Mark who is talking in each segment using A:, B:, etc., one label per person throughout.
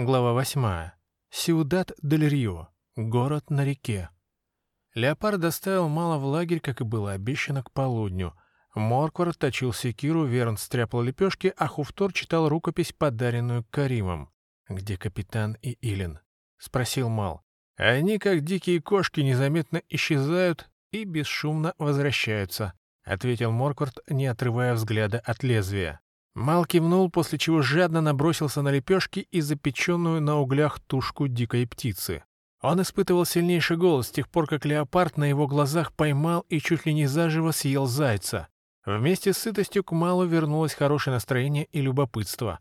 A: Глава 8. Сиудат дель Рио. Город на реке. Леопард доставил мало в лагерь, как и было обещано, к полудню. Морквар точил секиру, Верн стряпал лепешки, а Хуфтор читал рукопись, подаренную Каримом. «Где капитан и Илин?» — спросил Мал. «Они, как дикие кошки, незаметно исчезают и бесшумно возвращаются», — ответил Морквард, не отрывая взгляда от лезвия. Мал кивнул, после чего жадно набросился на лепешки и запеченную на углях тушку дикой птицы. Он испытывал сильнейший голод с тех пор, как леопард на его глазах поймал и чуть ли не заживо съел зайца. Вместе с сытостью к Малу вернулось хорошее настроение и любопытство.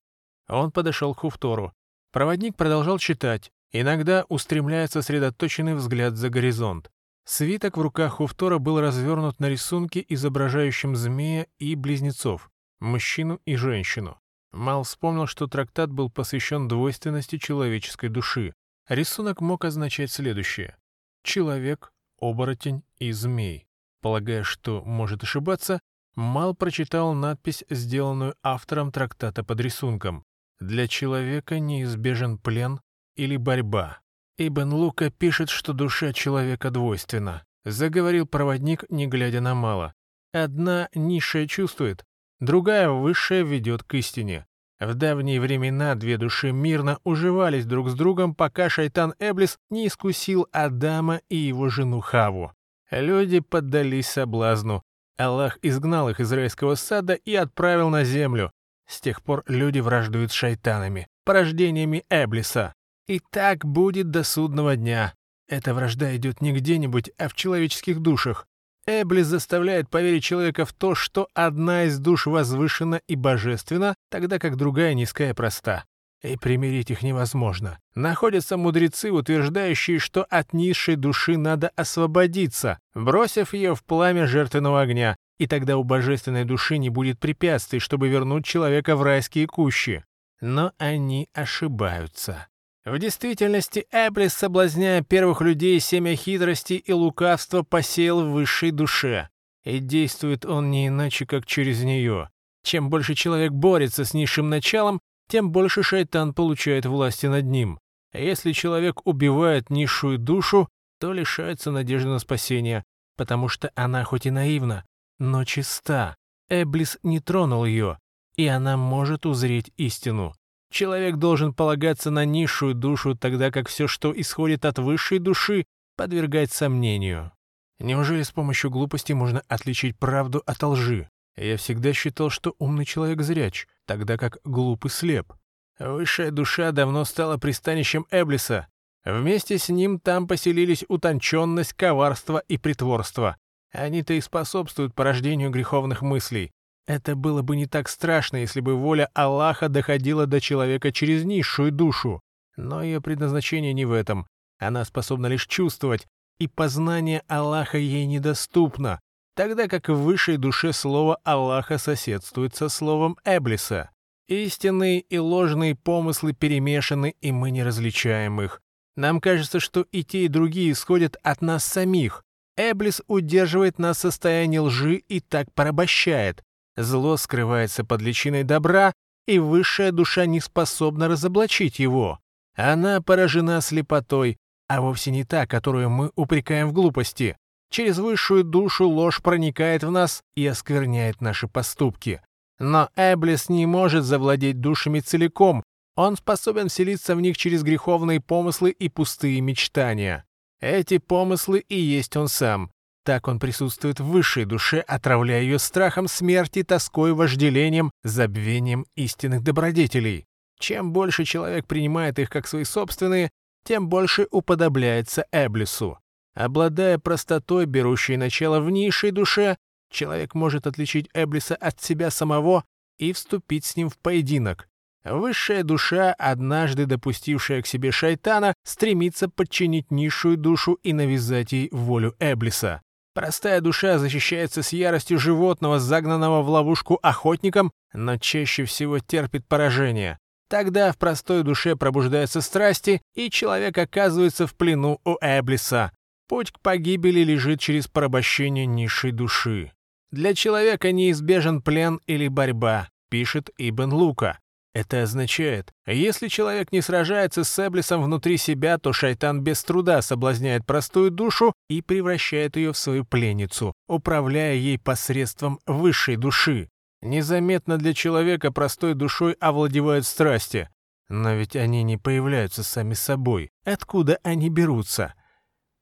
A: Он подошел к Хуфтору. Проводник продолжал читать, иногда устремляя сосредоточенный взгляд за горизонт. Свиток в руках Хуфтора был развернут на рисунке, изображающем змея и близнецов мужчину и женщину. Мал вспомнил, что трактат был посвящен двойственности человеческой души. Рисунок мог означать следующее. Человек, оборотень и змей. Полагая, что может ошибаться, Мал прочитал надпись, сделанную автором трактата под рисунком. «Для человека неизбежен плен или борьба». Ибн Лука пишет, что душа человека двойственна. Заговорил проводник, не глядя на Мала. Одна низшая чувствует, другая высшая ведет к истине. В давние времена две души мирно уживались друг с другом, пока шайтан Эблис не искусил Адама и его жену Хаву. Люди поддались соблазну. Аллах изгнал их из райского сада и отправил на землю. С тех пор люди враждуют с шайтанами, порождениями Эблиса. И так будет до судного дня. Эта вражда идет не где-нибудь, а в человеческих душах. Эблис заставляет поверить человека в то, что одна из душ возвышена и божественна, тогда как другая низкая и проста. И примирить их невозможно. Находятся мудрецы, утверждающие, что от низшей души надо освободиться, бросив ее в пламя жертвенного огня, и тогда у божественной души не будет препятствий, чтобы вернуть человека в райские кущи. Но они ошибаются. В действительности Эблис, соблазняя первых людей, семя хитрости и лукавства посеял в высшей душе. И действует он не иначе, как через нее. Чем больше человек борется с низшим началом, тем больше шайтан получает власти над ним. Если человек убивает низшую душу, то лишается надежды на спасение, потому что она хоть и наивна, но чиста. Эблис не тронул ее, и она может узреть истину. Человек должен полагаться на низшую душу, тогда как все, что исходит от высшей души, подвергать сомнению. Неужели с помощью глупости можно отличить правду от лжи? Я всегда считал, что умный человек зряч, тогда как глупый слеп. Высшая душа давно стала пристанищем Эблиса. Вместе с ним там поселились утонченность, коварство и притворство. Они-то и способствуют порождению греховных мыслей. Это было бы не так страшно, если бы воля Аллаха доходила до человека через низшую душу. Но ее предназначение не в этом. Она способна лишь чувствовать, и познание Аллаха ей недоступно, тогда как в высшей душе слово Аллаха соседствует со словом Эблиса. Истинные и ложные помыслы перемешаны, и мы не различаем их. Нам кажется, что и те, и другие исходят от нас самих. Эблис удерживает нас в состоянии лжи и так порабощает. Зло скрывается под личиной добра, и высшая душа не способна разоблачить его. Она поражена слепотой, а вовсе не та, которую мы упрекаем в глупости. Через высшую душу ложь проникает в нас и оскверняет наши поступки. Но Эблис не может завладеть душами целиком, он способен вселиться в них через греховные помыслы и пустые мечтания. Эти помыслы и есть он сам. Так он присутствует в высшей душе, отравляя ее страхом смерти, тоской, вожделением, забвением истинных добродетелей. Чем больше человек принимает их как свои собственные, тем больше уподобляется Эблису. Обладая простотой, берущей начало в низшей душе, человек может отличить Эблиса от себя самого и вступить с ним в поединок. Высшая душа, однажды допустившая к себе шайтана, стремится подчинить низшую душу и навязать ей волю Эблиса. Простая душа защищается с яростью животного, загнанного в ловушку охотником, но чаще всего терпит поражение. Тогда в простой душе пробуждаются страсти, и человек оказывается в плену у Эблиса. Путь к погибели лежит через порабощение низшей души. Для человека неизбежен плен или борьба, пишет Ибн Лука. Это означает, если человек не сражается с Эблисом внутри себя, то шайтан без труда соблазняет простую душу и превращает ее в свою пленницу, управляя ей посредством высшей души. Незаметно для человека простой душой овладевают страсти. Но ведь они не появляются сами собой. Откуда они берутся?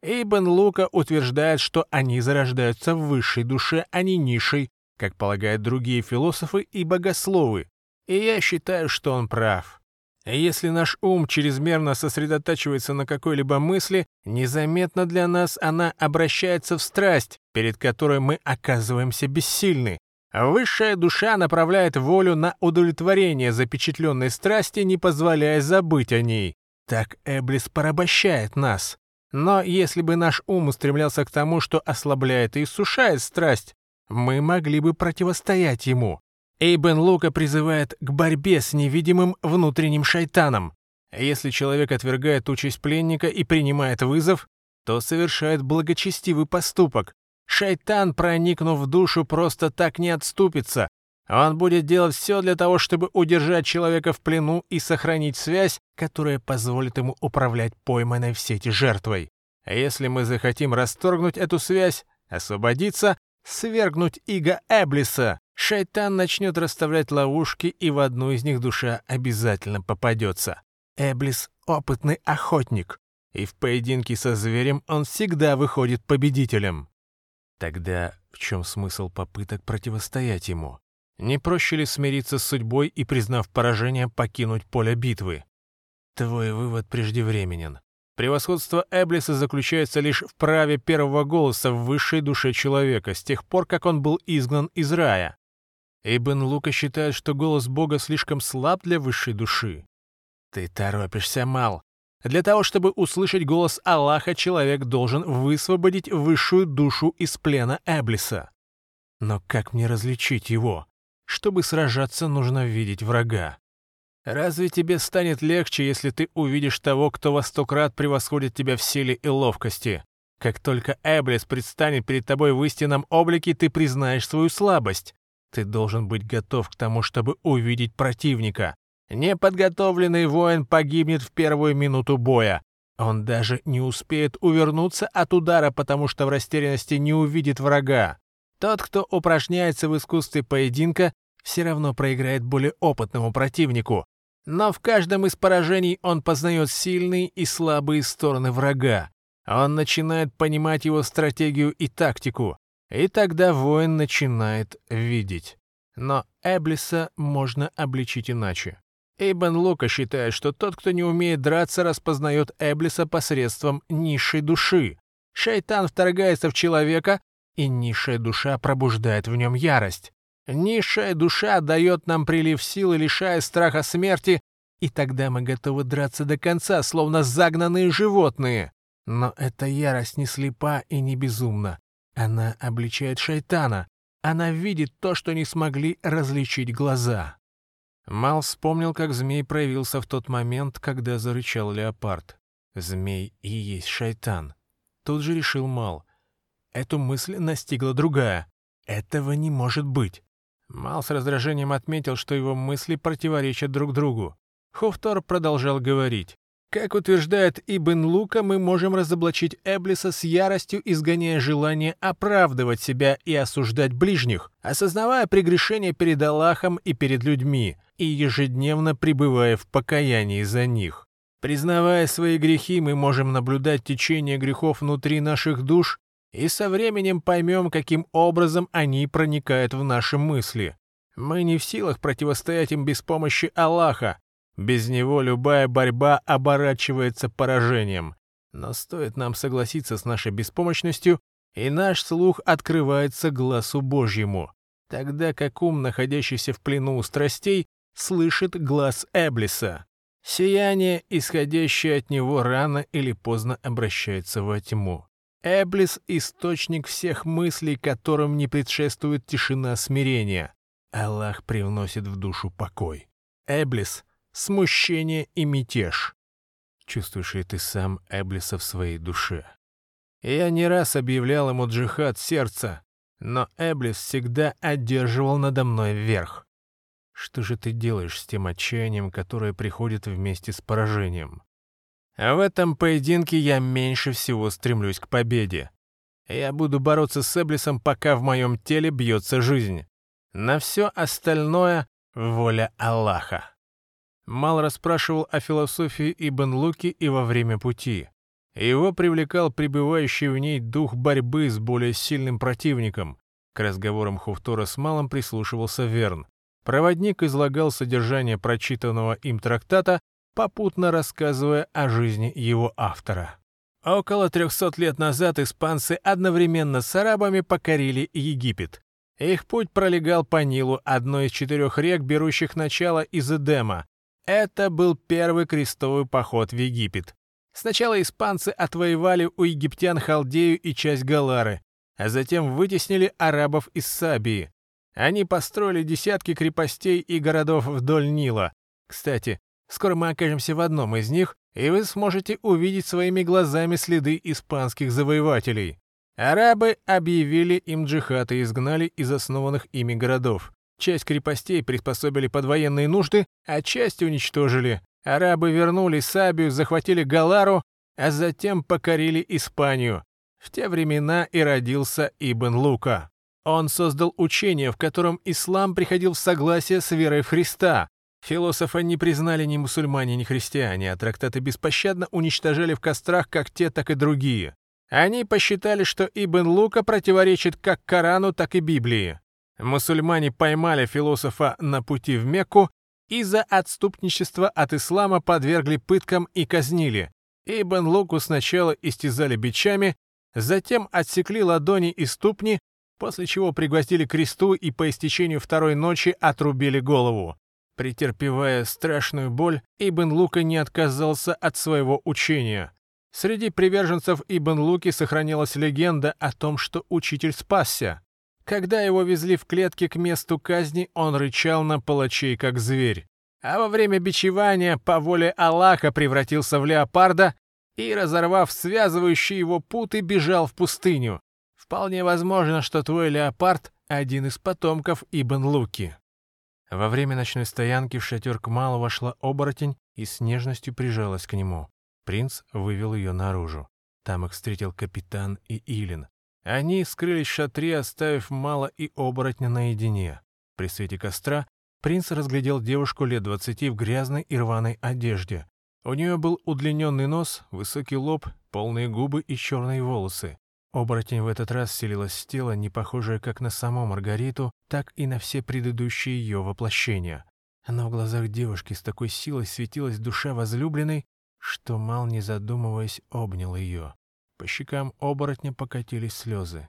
A: Эйбен Лука утверждает, что они зарождаются в высшей душе, а не низшей, как полагают другие философы и богословы. И я считаю, что он прав. Если наш ум чрезмерно сосредотачивается на какой-либо мысли, незаметно для нас она обращается в страсть, перед которой мы оказываемся бессильны. Высшая душа направляет волю на удовлетворение запечатленной страсти, не позволяя забыть о ней. Так Эблис порабощает нас. Но если бы наш ум устремлялся к тому, что ослабляет и иссушает страсть, мы могли бы противостоять ему. Эйбен Лука призывает к борьбе с невидимым внутренним шайтаном. Если человек отвергает участь пленника и принимает вызов, то совершает благочестивый поступок. Шайтан, проникнув в душу, просто так не отступится. Он будет делать все для того, чтобы удержать человека в плену и сохранить связь, которая позволит ему управлять пойманной в сети жертвой. Если мы захотим расторгнуть эту связь, освободиться, свергнуть Иго Эблиса, Шайтан начнет расставлять ловушки, и в одну из них душа обязательно попадется. Эблис — опытный охотник, и в поединке со зверем он всегда выходит победителем. Тогда в чем смысл попыток противостоять ему? Не проще ли смириться с судьбой и, признав поражение, покинуть поле битвы? Твой вывод преждевременен. Превосходство Эблиса заключается лишь в праве первого голоса в высшей душе человека с тех пор, как он был изгнан из рая. Эйбен Лука считает, что голос Бога слишком слаб для высшей души. Ты торопишься, Мал. Для того, чтобы услышать голос Аллаха, человек должен высвободить высшую душу из плена Эблиса. Но как мне различить его? Чтобы сражаться, нужно видеть врага. Разве тебе станет легче, если ты увидишь того, кто во сто крат превосходит тебя в силе и ловкости? Как только Эблис предстанет перед тобой в истинном облике, ты признаешь свою слабость. Ты должен быть готов к тому, чтобы увидеть противника. Неподготовленный воин погибнет в первую минуту боя. Он даже не успеет увернуться от удара, потому что в растерянности не увидит врага. Тот, кто упражняется в искусстве поединка, все равно проиграет более опытному противнику. Но в каждом из поражений он познает сильные и слабые стороны врага. Он начинает понимать его стратегию и тактику. И тогда воин начинает видеть. Но Эблиса можно обличить иначе. Эйбен Лука считает, что тот, кто не умеет драться, распознает Эблиса посредством низшей души. Шайтан вторгается в человека, и низшая душа пробуждает в нем ярость. Низшая душа дает нам прилив силы, лишая страха смерти, и тогда мы готовы драться до конца, словно загнанные животные. Но эта ярость не слепа и не безумна. Она обличает шайтана. Она видит то, что не смогли различить глаза. Мал вспомнил, как змей проявился в тот момент, когда зарычал леопард. Змей и есть шайтан. Тут же решил Мал. Эту мысль настигла другая. Этого не может быть. Мал с раздражением отметил, что его мысли противоречат друг другу. Хуфтор продолжал говорить. Как утверждает Ибн Лука, мы можем разоблачить Эблиса с яростью, изгоняя желание оправдывать себя и осуждать ближних, осознавая прегрешение перед Аллахом и перед людьми, и ежедневно пребывая в покаянии за них. Признавая свои грехи, мы можем наблюдать течение грехов внутри наших душ и со временем поймем, каким образом они проникают в наши мысли. Мы не в силах противостоять им без помощи Аллаха, без него любая борьба оборачивается поражением. Но стоит нам согласиться с нашей беспомощностью, и наш слух открывается глазу Божьему, тогда как ум, находящийся в плену у страстей, слышит глаз Эблиса. Сияние, исходящее от него, рано или поздно обращается во тьму. Эблис — источник всех мыслей, которым не предшествует тишина смирения. Аллах привносит в душу покой. Эблис смущение и мятеж. Чувствуешь ли ты сам Эблиса в своей душе? Я не раз объявлял ему джихад сердца, но Эблис всегда одерживал надо мной верх. Что же ты делаешь с тем отчаянием, которое приходит вместе с поражением? А в этом поединке я меньше всего стремлюсь к победе. Я буду бороться с Эблисом, пока в моем теле бьется жизнь. На все остальное — воля Аллаха. Мал расспрашивал о философии Ибн Луки и во время пути. Его привлекал пребывающий в ней дух борьбы с более сильным противником. К разговорам Хуфтора с Малом прислушивался Верн. Проводник излагал содержание прочитанного им трактата, попутно рассказывая о жизни его автора. Около 300 лет назад испанцы одновременно с арабами покорили Египет. Их путь пролегал по Нилу, одной из четырех рек, берущих начало из Эдема. Это был первый крестовый поход в Египет. Сначала испанцы отвоевали у египтян Халдею и часть Галары, а затем вытеснили арабов из Сабии. Они построили десятки крепостей и городов вдоль Нила. Кстати, скоро мы окажемся в одном из них, и вы сможете увидеть своими глазами следы испанских завоевателей. Арабы объявили им джихад и изгнали из основанных ими городов. Часть крепостей приспособили под военные нужды, а часть уничтожили. Арабы вернули Сабию, захватили Галару, а затем покорили Испанию. В те времена и родился Ибн Лука. Он создал учение, в котором ислам приходил в согласие с верой в Христа. Философа не признали ни мусульмане, ни христиане, а трактаты беспощадно уничтожали в кострах как те, так и другие. Они посчитали, что Ибн Лука противоречит как Корану, так и Библии. Мусульмане поймали философа на пути в Мекку и за отступничество от ислама подвергли пыткам и казнили. Ибн Луку сначала истязали бичами, затем отсекли ладони и ступни, после чего пригвоздили кресту и по истечению второй ночи отрубили голову. Претерпевая страшную боль, Ибн Лука не отказался от своего учения. Среди приверженцев Ибн Луки сохранилась легенда о том, что учитель спасся. Когда его везли в клетке к месту казни, он рычал на палачей, как зверь. А во время бичевания по воле Аллаха превратился в леопарда и, разорвав связывающие его путы, бежал в пустыню. Вполне возможно, что твой леопард — один из потомков Ибн Луки. Во время ночной стоянки в шатер Кмала вошла оборотень и с нежностью прижалась к нему. Принц вывел ее наружу. Там их встретил капитан и Илин. Они скрылись в шатре, оставив Мала и оборотня наедине. При свете костра принц разглядел девушку лет двадцати в грязной и рваной одежде. У нее был удлиненный нос, высокий лоб, полные губы и черные волосы. Оборотень в этот раз селилась в тело, не похожее как на саму Маргариту, так и на все предыдущие ее воплощения. Но в глазах девушки с такой силой светилась душа возлюбленной, что Мал, не задумываясь, обнял ее. По щекам оборотня покатились слезы.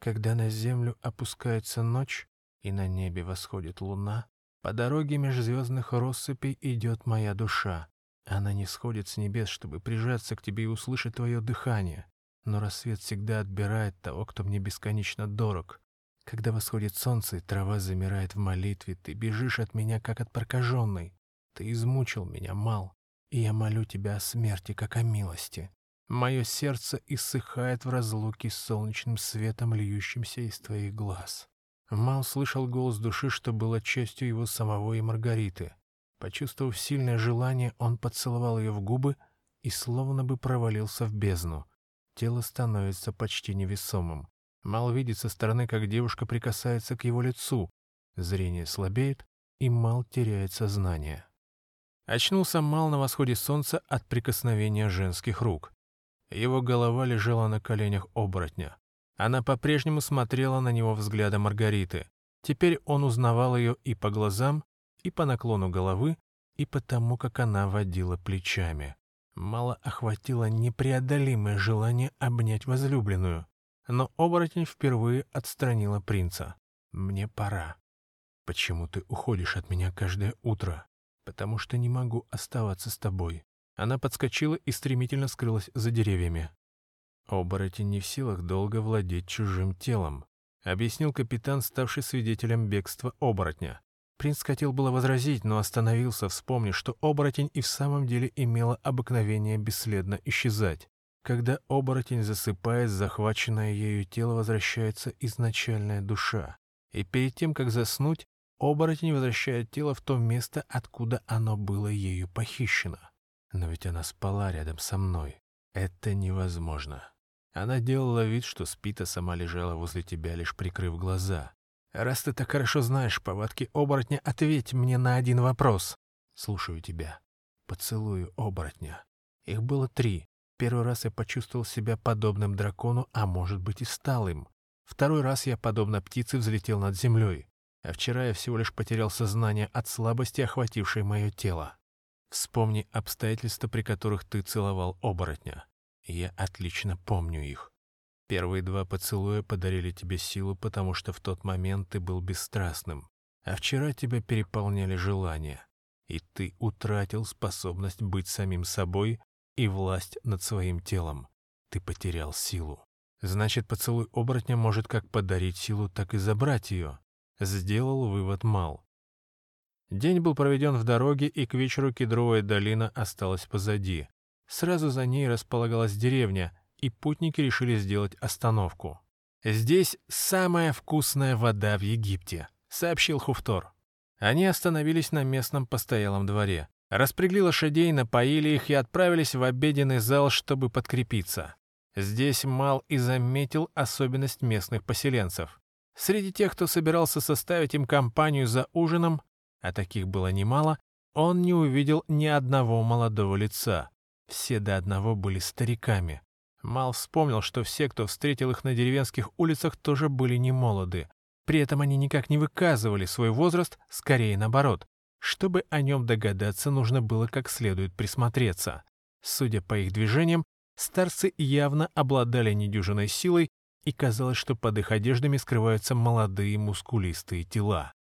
A: Когда на землю опускается ночь, и на небе восходит луна, по дороге межзвездных россыпей идет моя душа. Она не сходит с небес, чтобы прижаться к тебе и услышать твое дыхание. Но рассвет всегда отбирает того, кто мне бесконечно дорог. Когда восходит солнце, и трава замирает в молитве, ты бежишь от меня, как от прокаженной. Ты измучил меня, Мал, и я молю тебя о смерти, как о милости. Мое сердце иссыхает в разлуке с солнечным светом, льющимся из твоих глаз. Мал слышал голос души, что было частью его самого и Маргариты. Почувствовав сильное желание, он поцеловал ее в губы и словно бы провалился в бездну. Тело становится почти невесомым. Мал видит со стороны, как девушка прикасается к его лицу. Зрение слабеет, и Мал теряет сознание. Очнулся Мал на восходе солнца от прикосновения женских рук. Его голова лежала на коленях оборотня. Она по-прежнему смотрела на него взглядом Маргариты. Теперь он узнавал ее и по глазам, и по наклону головы, и по тому, как она водила плечами. Мало охватило непреодолимое желание обнять возлюбленную. Но оборотень впервые отстранила принца. «Мне пора». «Почему ты уходишь от меня каждое утро?» «Потому что не могу оставаться с тобой. Она подскочила и стремительно скрылась за деревьями. «Оборотень не в силах долго владеть чужим телом», — объяснил капитан, ставший свидетелем бегства оборотня. Принц хотел было возразить, но остановился, вспомнив, что оборотень и в самом деле имела обыкновение бесследно исчезать. Когда оборотень засыпает, захваченное ею тело возвращается изначальная душа. И перед тем, как заснуть, оборотень возвращает тело в то место, откуда оно было ею похищено. Но ведь она спала рядом со мной. Это невозможно. Она делала вид, что спит, а сама лежала возле тебя, лишь прикрыв глаза. Раз ты так хорошо знаешь повадки оборотня, ответь мне на один вопрос. Слушаю тебя. Поцелую оборотня. Их было три. Первый раз я почувствовал себя подобным дракону, а может быть и стал им. Второй раз я, подобно птице, взлетел над землей. А вчера я всего лишь потерял сознание от слабости, охватившей мое тело. Вспомни обстоятельства, при которых ты целовал оборотня. Я отлично помню их. Первые два поцелуя подарили тебе силу, потому что в тот момент ты был бесстрастным. А вчера тебя переполняли желания, и ты утратил способность быть самим собой и власть над своим телом. Ты потерял силу. Значит, поцелуй оборотня может как подарить силу, так и забрать ее. Сделал вывод Мал. День был проведен в дороге, и к вечеру кедровая долина осталась позади. Сразу за ней располагалась деревня, и путники решили сделать остановку. «Здесь самая вкусная вода в Египте», — сообщил Хуфтор. Они остановились на местном постоялом дворе. Распрягли лошадей, напоили их и отправились в обеденный зал, чтобы подкрепиться. Здесь Мал и заметил особенность местных поселенцев. Среди тех, кто собирался составить им компанию за ужином, а таких было немало, он не увидел ни одного молодого лица. Все до одного были стариками. Мал вспомнил, что все, кто встретил их на деревенских улицах, тоже были не молоды. При этом они никак не выказывали свой возраст, скорее наоборот. Чтобы о нем догадаться, нужно было как следует присмотреться. Судя по их движениям, старцы явно обладали недюжиной силой, и казалось, что под их одеждами скрываются молодые мускулистые тела.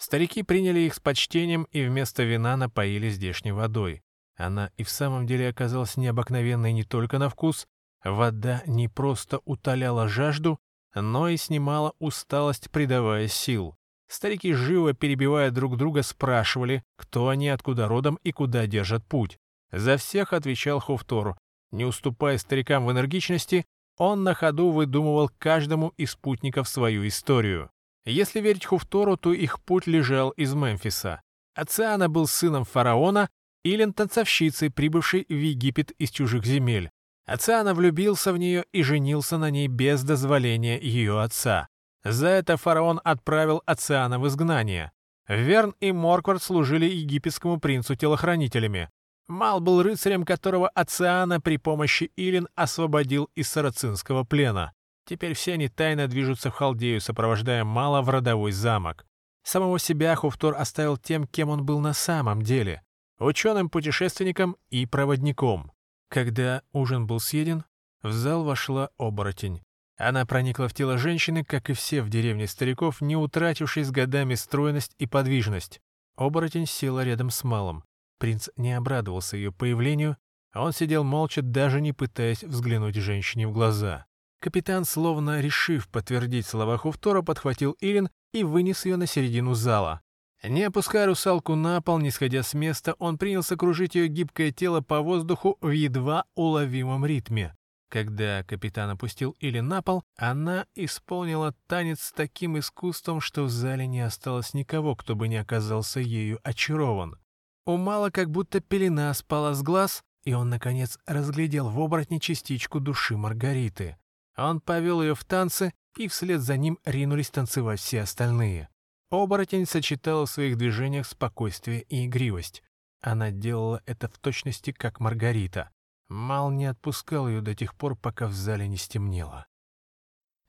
A: Старики приняли их с почтением и вместо вина напоили здешней водой. Она и в самом деле оказалась необыкновенной не только на вкус, вода не просто утоляла жажду, но и снимала усталость, придавая сил. Старики, живо перебивая друг друга, спрашивали, кто они, откуда родом и куда держат путь. За всех отвечал Хуфтор. Не уступая старикам в энергичности, он на ходу выдумывал каждому из спутников свою историю. Если верить Хуфтору, то их путь лежал из Мемфиса. Ациана был сыном фараона, Илен — танцовщицей, прибывшей в Египет из чужих земель. Ациана влюбился в нее и женился на ней без дозволения ее отца. За это фараон отправил Ациана в изгнание. Верн и Морквард служили египетскому принцу телохранителями. Мал был рыцарем, которого Ациана при помощи Илин освободил из сарацинского плена. Теперь все они тайно движутся в Халдею, сопровождая Мала в родовой замок. Самого себя Хуфтор оставил тем, кем он был на самом деле — ученым-путешественником и проводником. Когда ужин был съеден, в зал вошла оборотень. Она проникла в тело женщины, как и все в деревне стариков, не утратившей с годами стройность и подвижность. Оборотень села рядом с Малом. Принц не обрадовался ее появлению, а он сидел молча, даже не пытаясь взглянуть женщине в глаза. Капитан, словно решив подтвердить слова Хуфтора, подхватил Ирин и вынес ее на середину зала. Не опуская русалку на пол, не сходя с места, он принялся кружить ее гибкое тело по воздуху в едва уловимом ритме. Когда капитан опустил Или на пол, она исполнила танец с таким искусством, что в зале не осталось никого, кто бы не оказался ею очарован. У Мала как будто пелена спала с глаз, и он, наконец, разглядел в оборотне частичку души Маргариты. Он повел ее в танцы, и вслед за ним ринулись танцевать все остальные. Оборотень сочетала в своих движениях спокойствие и игривость. Она делала это в точности, как Маргарита. Мал не отпускал ее до тех пор, пока в зале не стемнело.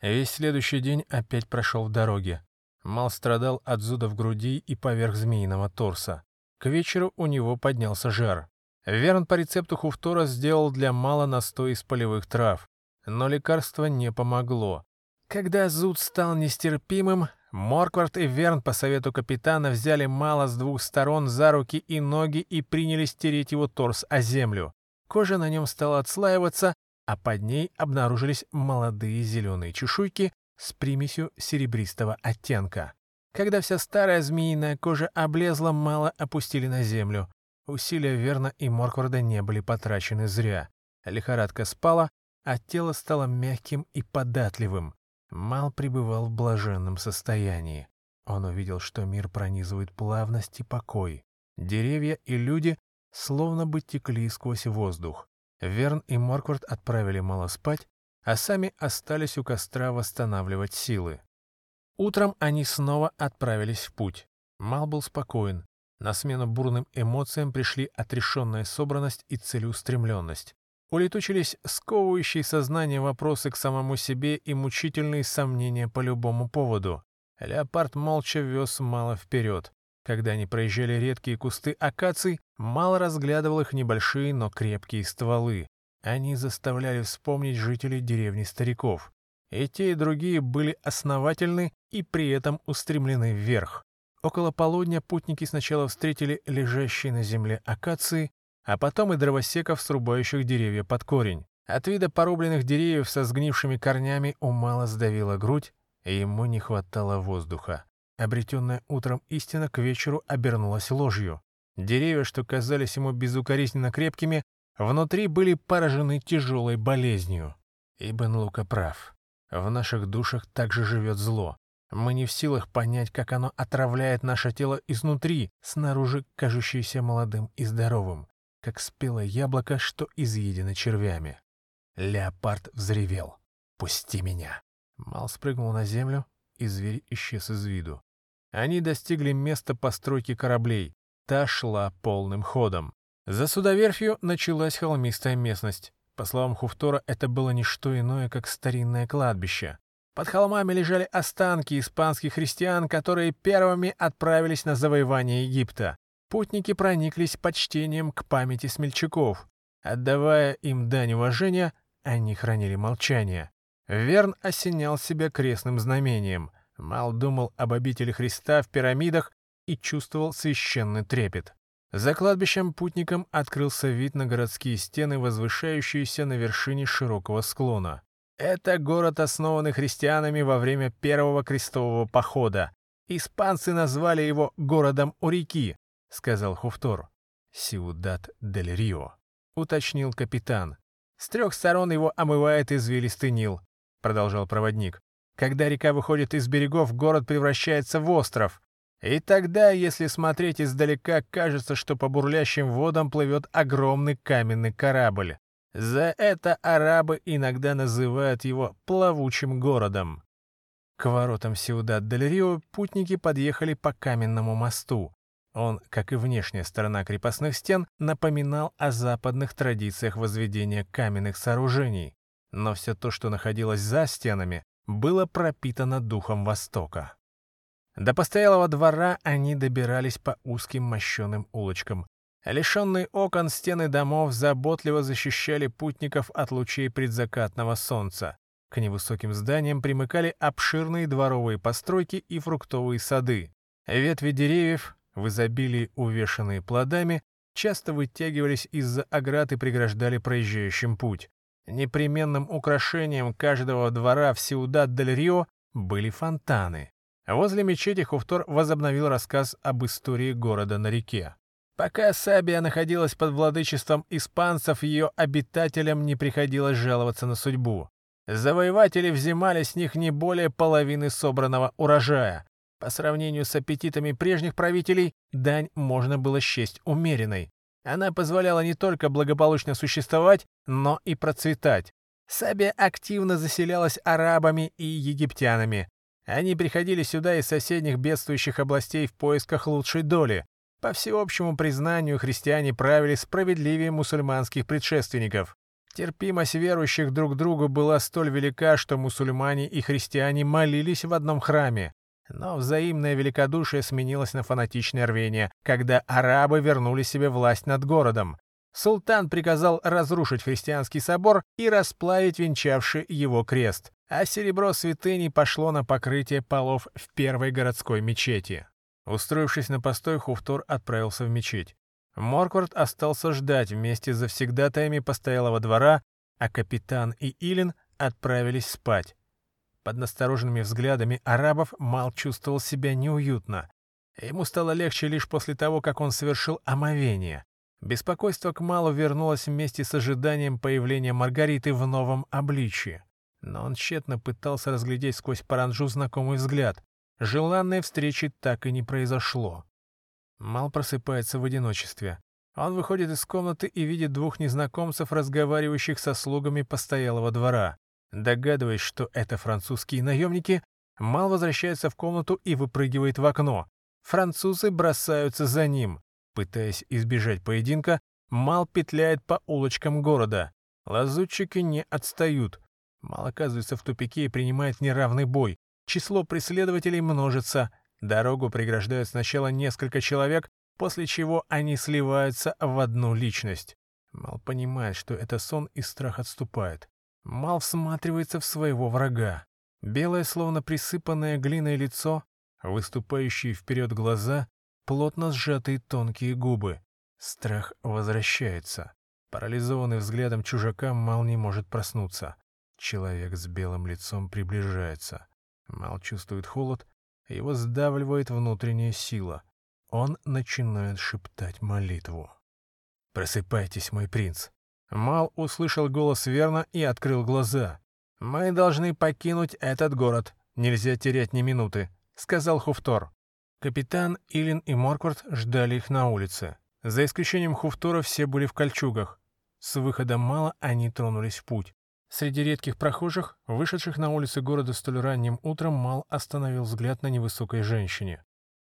A: Весь следующий день опять прошел в дороге. Мал страдал от зуда в груди и поверх змеиного торса. К вечеру у него поднялся жар. Верн по рецепту Хуфтора сделал для Мала настой из полевых трав но лекарство не помогло. Когда зуд стал нестерпимым, Морквард и Верн по совету капитана взяли мало с двух сторон за руки и ноги и принялись тереть его торс о землю. Кожа на нем стала отслаиваться, а под ней обнаружились молодые зеленые чешуйки с примесью серебристого оттенка. Когда вся старая змеиная кожа облезла, мало опустили на землю. Усилия Верна и Моркварда не были потрачены зря. Лихорадка спала, а тело стало мягким и податливым. Мал пребывал в блаженном состоянии. Он увидел, что мир пронизывает плавность и покой. Деревья и люди словно бы текли сквозь воздух. Верн и Морквард отправили мало спать, а сами остались у костра восстанавливать силы. Утром они снова отправились в путь. Мал был спокоен. На смену бурным эмоциям пришли отрешенная собранность и целеустремленность. Улетучились сковывающие сознание вопросы к самому себе и мучительные сомнения по любому поводу. Леопард молча вез мало вперед. Когда они проезжали редкие кусты акаций, мало разглядывал их небольшие, но крепкие стволы. Они заставляли вспомнить жителей деревни стариков. И те, и другие были основательны и при этом устремлены вверх. Около полудня путники сначала встретили лежащие на земле акации, а потом и дровосеков, срубающих деревья под корень. От вида порубленных деревьев со сгнившими корнями у Мала сдавила грудь, и ему не хватало воздуха. Обретенная утром истина к вечеру обернулась ложью. Деревья, что казались ему безукоризненно крепкими, внутри были поражены тяжелой болезнью. Ибн Лука прав. В наших душах также живет зло. Мы не в силах понять, как оно отравляет наше тело изнутри, снаружи кажущееся молодым и здоровым, как спелое яблоко, что изъедено червями. Леопард взревел. «Пусти меня!» Мал спрыгнул на землю, и зверь исчез из виду. Они достигли места постройки кораблей. Та шла полным ходом. За судоверфью началась холмистая местность. По словам Хуфтора, это было не что иное, как старинное кладбище. Под холмами лежали останки испанских христиан, которые первыми отправились на завоевание Египта. Путники прониклись почтением к памяти смельчаков. Отдавая им дань уважения, они хранили молчание. Верн осенял себя крестным знамением. Мал думал об обители Христа в пирамидах и чувствовал священный трепет. За кладбищем путникам открылся вид на городские стены, возвышающиеся на вершине широкого склона. Это город, основанный христианами во время первого крестового похода. Испанцы назвали его городом у реки, сказал Хуфтор. Сиудат дель Рио, уточнил капитан. С трех сторон его омывает извилистый Нил, продолжал проводник. Когда река выходит из берегов, город превращается в остров. И тогда, если смотреть издалека, кажется, что по бурлящим водам плывет огромный каменный корабль. За это арабы иногда называют его «плавучим городом». К воротам Сиудад-дель-Рио путники подъехали по каменному мосту. Он, как и внешняя сторона крепостных стен, напоминал о западных традициях возведения каменных сооружений. Но все то, что находилось за стенами, было пропитано духом Востока. До постоялого двора они добирались по узким мощеным улочкам, Лишенные окон стены домов заботливо защищали путников от лучей предзакатного солнца. К невысоким зданиям примыкали обширные дворовые постройки и фруктовые сады. Ветви деревьев, в изобилии увешанные плодами, часто вытягивались из-за оград и преграждали проезжающим путь. Непременным украшением каждого двора в Сиудад-дель-Рио были фонтаны. Возле мечети Хуфтор возобновил рассказ об истории города на реке. Пока Сабия находилась под владычеством испанцев, ее обитателям не приходилось жаловаться на судьбу. Завоеватели взимали с них не более половины собранного урожая. По сравнению с аппетитами прежних правителей, дань можно было счесть умеренной. Она позволяла не только благополучно существовать, но и процветать. Сабия активно заселялась арабами и египтянами. Они приходили сюда из соседних бедствующих областей в поисках лучшей доли. По всеобщему признанию, христиане правили справедливее мусульманских предшественников. Терпимость верующих друг другу была столь велика, что мусульмане и христиане молились в одном храме. Но взаимное великодушие сменилось на фанатичное рвение, когда арабы вернули себе власть над городом. Султан приказал разрушить христианский собор и расплавить венчавший его крест, а серебро святыни пошло на покрытие полов в первой городской мечети. Устроившись на постой, Хуфтор отправился в мечеть. Морквард остался ждать вместе с завсегдатаями постоялого двора, а капитан и Илин отправились спать. Под настороженными взглядами арабов Мал чувствовал себя неуютно. Ему стало легче лишь после того, как он совершил омовение. Беспокойство к Малу вернулось вместе с ожиданием появления Маргариты в новом обличье. Но он тщетно пытался разглядеть сквозь паранджу знакомый взгляд. желанной встречи так и не произошло. Мал просыпается в одиночестве. Он выходит из комнаты и видит двух незнакомцев, разговаривающих со слугами постоялого двора. Догадываясь, что это французские наемники, Мал возвращается в комнату и выпрыгивает в окно. Французы бросаются за ним. Пытаясь избежать поединка, Мал петляет по улочкам города. Лазутчики не отстают. Мал оказывается в тупике и принимает неравный бой. Число преследователей множится. Дорогу преграждают сначала несколько человек, после чего они сливаются в одну личность. Мал понимает, что это сон и страх отступает. Мал всматривается в своего врага. Белое, словно присыпанное глиной лицо, выступающие вперед глаза, плотно сжатые тонкие губы. Страх возвращается. Парализованный взглядом чужака Мал не может проснуться. Человек с белым лицом приближается. Мал чувствует холод, его сдавливает внутренняя сила. Он начинает шептать молитву. «Просыпайтесь, мой принц!» Мал услышал голос Верна и открыл глаза. «Мы должны покинуть этот город. Нельзя терять ни минуты», — сказал Хуфтор. Капитан, Илин и Морквард ждали их на улице. За исключением Хуфтора все были в кольчугах. С выходом Мала они тронулись в путь. Среди редких прохожих, вышедших на улицы города столь ранним утром, Мал остановил взгляд на невысокой женщине.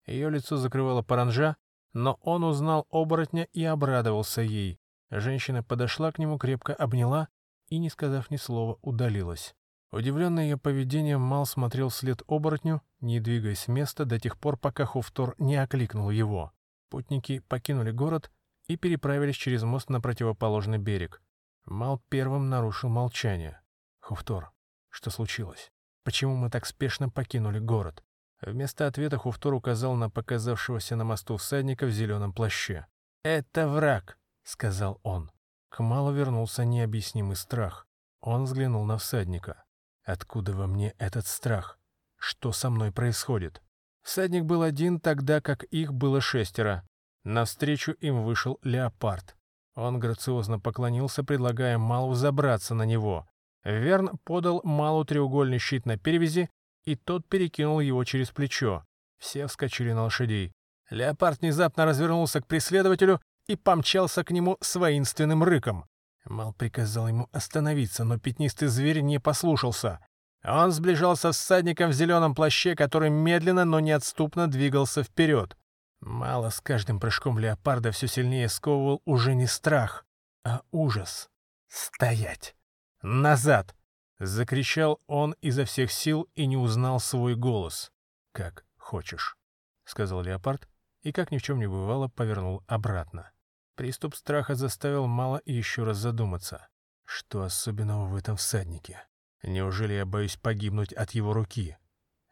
A: Ее лицо закрывало паранжа, но он узнал оборотня и обрадовался ей. Женщина подошла к нему, крепко обняла и, не сказав ни слова, удалилась. Удивленный ее поведением, Мал смотрел вслед оборотню, не двигаясь с места до тех пор, пока Хуфтор не окликнул его. Путники покинули город и переправились через мост на противоположный берег. Мал первым нарушил молчание. «Хуфтор, что случилось? Почему мы так спешно покинули город?» Вместо ответа Хуфтор указал на показавшегося на мосту всадника в зеленом плаще. «Это враг», — сказал он. К Малу вернулся необъяснимый страх. Он взглянул на всадника. «Откуда во мне этот страх? Что со мной происходит?» Всадник был один, тогда как их было шестеро. Навстречу им вышел леопард. Он грациозно поклонился, предлагая Малу забраться на него. Верн подал Малу треугольный щит на перевязи, и тот перекинул его через плечо. Все вскочили на лошадей. Леопард внезапно развернулся к преследователю и помчался к нему с воинственным рыком. Мал приказал ему остановиться, но пятнистый зверь не послушался. Он сближался с всадником в зеленом плаще, который медленно, но неотступно двигался вперед. Мало с каждым прыжком леопарда все сильнее сковывал уже не страх, а ужас. «Стоять! Назад!» — закричал он изо всех сил и не узнал свой голос. «Как хочешь», — сказал леопард и, как ни в чем не бывало, повернул обратно. Приступ страха заставил Мало еще раз задуматься. Что особенного в этом всаднике? Неужели я боюсь погибнуть от его руки?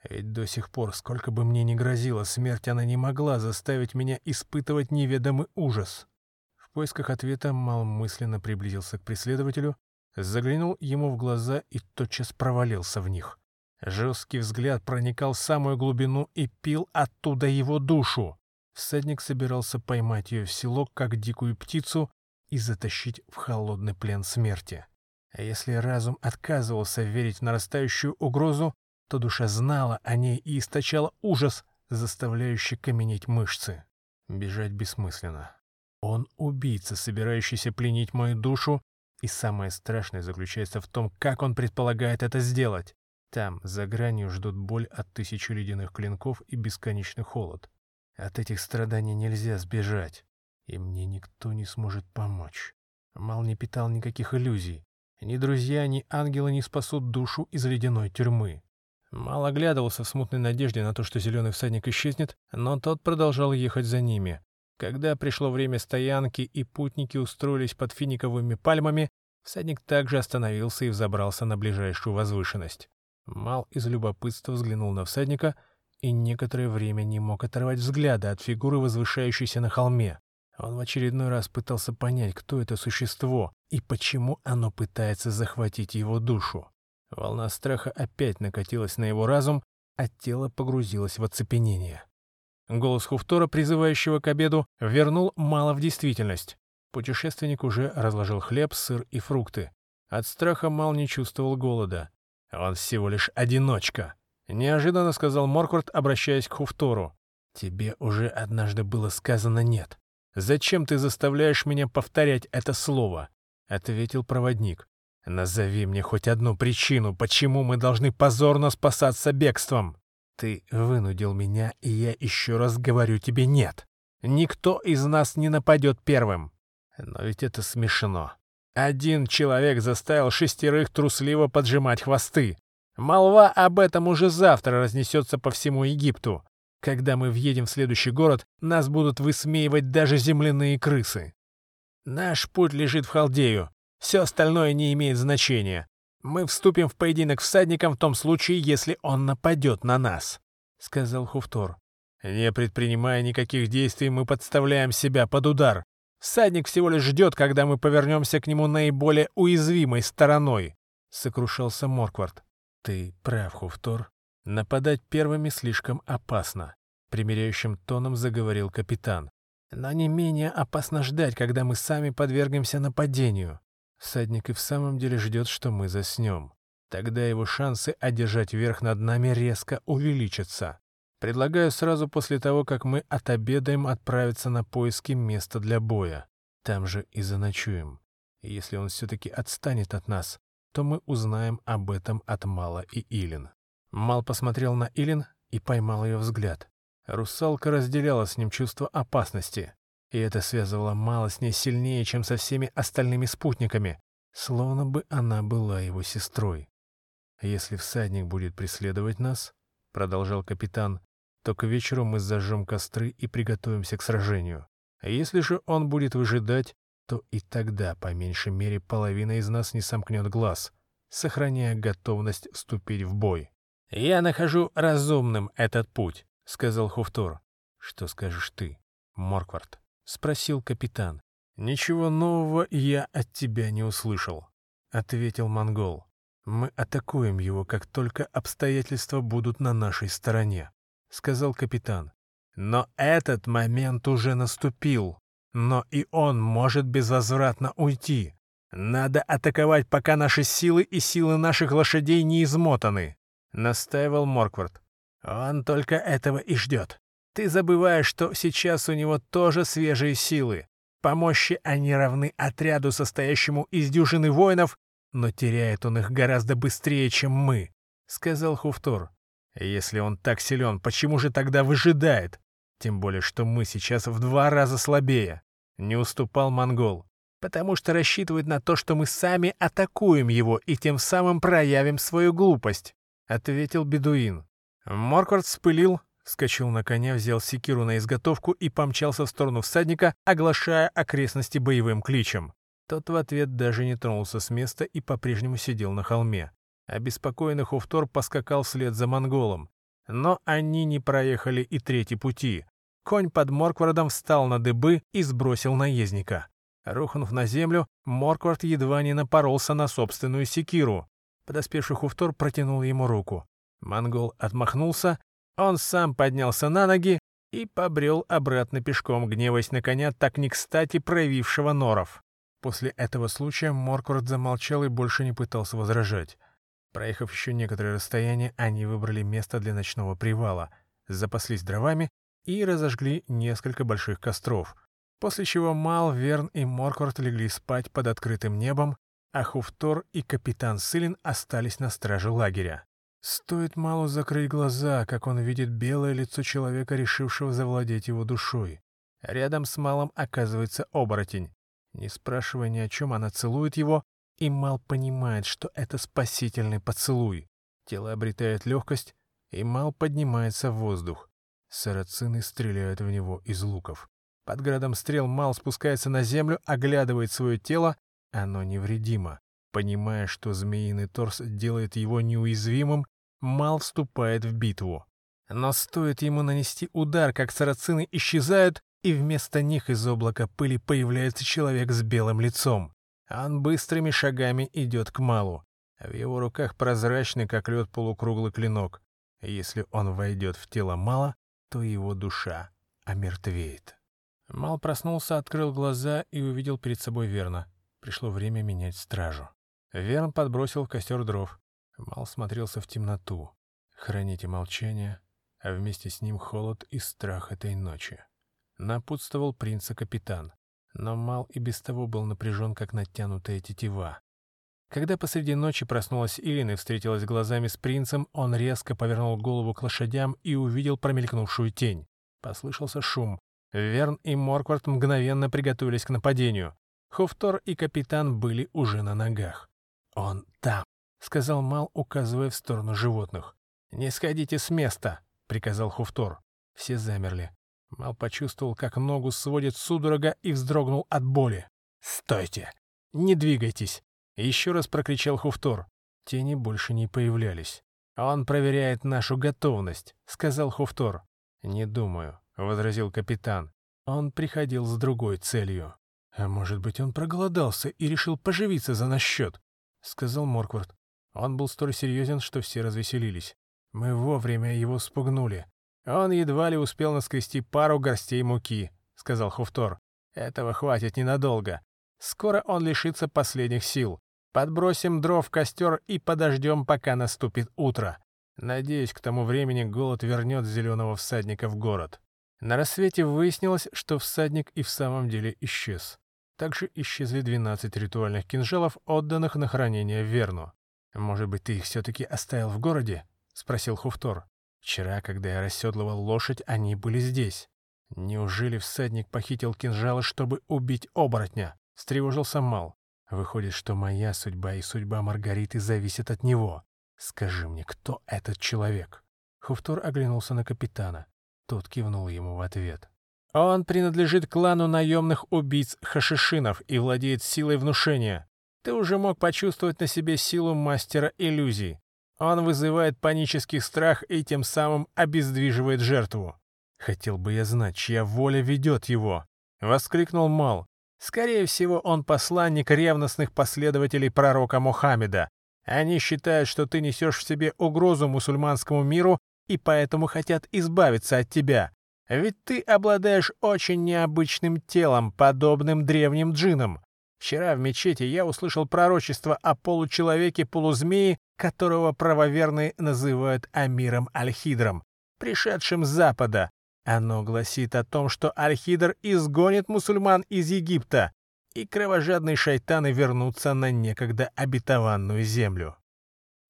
A: Ведь до сих пор, сколько бы мне ни грозило, смерть она не могла заставить меня испытывать неведомый ужас. В поисках ответа Мал мысленно приблизился к преследователю, заглянул ему в глаза и тотчас провалился в них. Жесткий взгляд проникал в самую глубину и пил оттуда его душу. Всадник собирался поймать ее в село, как дикую птицу, и затащить в холодный плен смерти. А если разум отказывался верить в нарастающую угрозу, то душа знала о ней и источала ужас, заставляющий каменеть мышцы. Бежать бессмысленно. Он убийца, собирающийся пленить мою душу, и самое страшное заключается в том, как он предполагает это сделать. Там, за гранью, ждут боль от тысячи ледяных клинков и бесконечный холод. От этих страданий нельзя сбежать, и мне никто не сможет помочь. Мал не питал никаких иллюзий. Ни друзья, ни ангелы не спасут душу из ледяной тюрьмы. Мал оглядывался в смутной надежде на то, что зеленый всадник исчезнет, но тот продолжал ехать за ними. Когда пришло время стоянки и путники устроились под финиковыми пальмами, всадник также остановился и взобрался на ближайшую возвышенность. Мал из любопытства взглянул на всадника — и некоторое время не мог оторвать взгляда от фигуры, возвышающейся на холме. Он в очередной раз пытался понять, кто это существо и почему оно пытается захватить его душу. Волна страха опять накатилась на его разум, а тело погрузилось в оцепенение. Голос Хуфтора, призывающего к обеду, вернул мало в действительность. Путешественник уже разложил хлеб, сыр и фрукты. От страха Мал не чувствовал голода. Он всего лишь одиночка. — неожиданно сказал Морквард, обращаясь к Хуфтору. «Тебе уже однажды было сказано «нет». Зачем ты заставляешь меня повторять это слово?» — ответил проводник. «Назови мне хоть одну причину, почему мы должны позорно спасаться бегством. Ты вынудил меня, и я еще раз говорю тебе «нет». Никто из нас не нападет первым. Но ведь это смешно. Один человек заставил шестерых трусливо поджимать хвосты. Молва об этом уже завтра разнесется по всему Египту. Когда мы въедем в следующий город, нас будут высмеивать даже земляные крысы. Наш путь лежит в Халдею. Все остальное не имеет значения. Мы вступим в поединок всадником в том случае, если он нападет на нас», — сказал Хуфтор. «Не предпринимая никаких действий, мы подставляем себя под удар. Всадник всего лишь ждет, когда мы повернемся к нему наиболее уязвимой стороной», — сокрушался Морквард. «Ты прав, Хуфтор. Нападать первыми слишком опасно», — примиряющим тоном заговорил капитан. «Но не менее опасно ждать, когда мы сами подвергнемся нападению. Всадник и в самом деле ждет, что мы заснем. Тогда его шансы одержать верх над нами резко увеличатся. Предлагаю сразу после того, как мы отобедаем, отправиться на поиски места для боя. Там же и заночуем. Если он все-таки отстанет от нас, то мы узнаем об этом от Мала и Илин. Мал посмотрел на Илин и поймал ее взгляд. Русалка разделяла с ним чувство опасности. И это связывало мало с ней сильнее, чем со всеми остальными спутниками, словно бы она была его сестрой. «Если всадник будет преследовать нас», — продолжал капитан, «то к вечеру мы зажжем костры и приготовимся к сражению. Если же он будет выжидать, то и тогда, по меньшей мере, половина из нас не сомкнет глаз, сохраняя готовность вступить в бой». «Я нахожу разумным этот путь», — сказал Хуфтор. «Что скажешь ты, Морквард?» — спросил капитан. «Ничего нового я от тебя не услышал», — ответил монгол. «Мы атакуем его, как только обстоятельства будут на нашей стороне», — сказал капитан. «Но этот момент уже наступил, но и он может безвозвратно уйти. Надо атаковать, пока наши силы и силы наших лошадей не измотаны», — настаивал Морквард. «Он только этого и ждет. Ты забываешь, что сейчас у него тоже свежие силы. По мощи они равны отряду, состоящему из дюжины воинов, но теряет он их гораздо быстрее, чем мы», — сказал Хуфтор. «Если он так силен, почему же тогда выжидает? Тем более, что мы сейчас в два раза слабее», — не уступал монгол. «Потому что рассчитывает на то, что мы сами атакуем его и тем самым проявим свою глупость», — ответил бедуин. Морквард вспылил, Вскочил на коня, взял секиру на изготовку и помчался в сторону всадника, оглашая окрестности боевым кличем. Тот в ответ даже не тронулся с места и по-прежнему сидел на холме. Обеспокоенный Хуфтор поскакал вслед за монголом. Но они не проехали и третий пути. Конь под Морквардом встал на дыбы и сбросил наездника. Рухнув на землю, Морквард едва не напоролся на собственную секиру. Подоспевший Хуфтор протянул ему руку. Монгол отмахнулся он сам поднялся на ноги и побрел обратно пешком, гневаясь на коня, так не кстати проявившего норов. После этого случая Морквард замолчал и больше не пытался возражать. Проехав еще некоторое расстояние, они выбрали место для ночного привала, запаслись дровами и разожгли несколько больших костров, после чего Мал, Верн и Морквард легли спать под открытым небом, а Хуфтор и капитан Сылин остались на страже лагеря. Стоит Малу закрыть глаза, как он видит белое лицо человека, решившего завладеть его душой. Рядом с Малом оказывается оборотень. Не спрашивая ни о чем, она целует его, и Мал понимает, что это спасительный поцелуй. Тело обретает легкость, и Мал поднимается в воздух. Сарацины стреляют в него из луков. Под градом стрел Мал спускается на землю, оглядывает свое тело. Оно невредимо. Понимая, что змеиный торс делает его неуязвимым, Мал вступает в битву. Но стоит ему нанести удар, как сарацины исчезают, и вместо них из облака пыли появляется человек с белым лицом. Он быстрыми шагами идет к Малу. В его руках прозрачный, как лед, полукруглый клинок. Если он войдет в тело Мала, то его душа омертвеет. Мал проснулся, открыл глаза и увидел перед собой Верна. Пришло время менять стражу. Верн подбросил в костер дров. Мал смотрелся в темноту. Храните молчание, а вместе с ним холод и страх этой ночи. Напутствовал принца капитан, но Мал и без того был напряжен, как натянутая тетива. Когда посреди ночи проснулась Ирин и встретилась глазами с принцем, он резко повернул голову к лошадям и увидел промелькнувшую тень. Послышался шум. Верн и Морквард мгновенно приготовились к нападению. Хуфтор и капитан были уже на ногах. «Он там», — сказал Мал, указывая в сторону животных. «Не сходите с места», — приказал Хуфтор. Все замерли. Мал почувствовал, как ногу сводит судорога и вздрогнул от боли. «Стойте! Не двигайтесь!» Еще раз прокричал Хуфтор. Тени больше не появлялись. «Он проверяет нашу готовность», — сказал Хуфтор. «Не думаю», — возразил капитан. «Он приходил с другой целью». «А может быть, он проголодался и решил поживиться за наш счет?» — сказал Морквард. Он был столь серьезен, что все развеселились. Мы вовремя его спугнули. Он едва ли успел наскрести пару горстей муки, — сказал Хуфтор. Этого хватит ненадолго. Скоро он лишится последних сил. Подбросим дров в костер и подождем, пока наступит утро. Надеюсь, к тому времени голод вернет зеленого всадника в город. На рассвете выяснилось, что всадник и в самом деле исчез. Также исчезли 12 ритуальных кинжалов, отданных на хранение Верну. «Может быть, ты их все-таки оставил в городе?» — спросил Хуфтор. «Вчера, когда я расседлывал лошадь, они были здесь. Неужели всадник похитил кинжалы, чтобы убить оборотня?» — встревожился Мал. «Выходит, что моя судьба и судьба Маргариты зависят от него. Скажи мне, кто этот человек?» Хуфтор оглянулся на капитана. Тот кивнул ему в ответ. «Он принадлежит клану наемных убийц Хашишинов и владеет силой внушения. Ты уже мог почувствовать на себе силу мастера иллюзий. Он вызывает панический страх и тем самым обездвиживает жертву. Хотел бы я знать, чья воля ведет его. Воскликнул Мал. Скорее всего, он посланник ревностных последователей пророка Мухаммеда. Они считают, что ты несешь в себе угрозу мусульманскому миру и поэтому хотят избавиться от тебя. Ведь ты обладаешь очень необычным телом, подобным древним джинам. Вчера в мечети я услышал пророчество о получеловеке-полузмее, которого правоверные называют Амиром Альхидром, пришедшим с запада. Оно гласит о том, что Альхидр изгонит мусульман из Египта, и кровожадные шайтаны вернутся на некогда обетованную землю.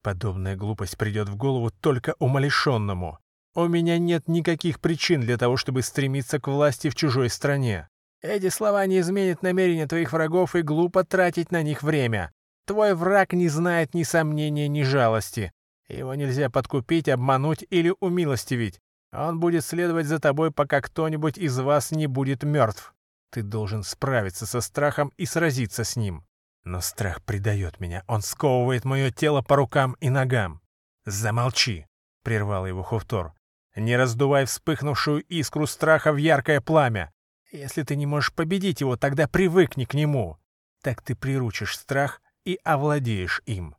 A: Подобная глупость придет в голову только умалишенному. У меня нет никаких причин для того, чтобы стремиться к власти в чужой стране. Эти слова не изменят намерения твоих врагов, и глупо тратить на них время. Твой враг не знает ни сомнения, ни жалости. Его нельзя подкупить, обмануть или умилостивить. Он будет следовать за тобой, пока кто-нибудь из вас не будет мертв. Ты должен справиться со страхом и сразиться с ним. Но страх предает меня. Он сковывает мое тело по рукам и ногам. «Замолчи!» — прервал его Хуфтор. «Не раздувай вспыхнувшую искру страха в яркое пламя. Если ты не можешь победить его, тогда привыкни к нему. Так ты приручишь страх и овладеешь им.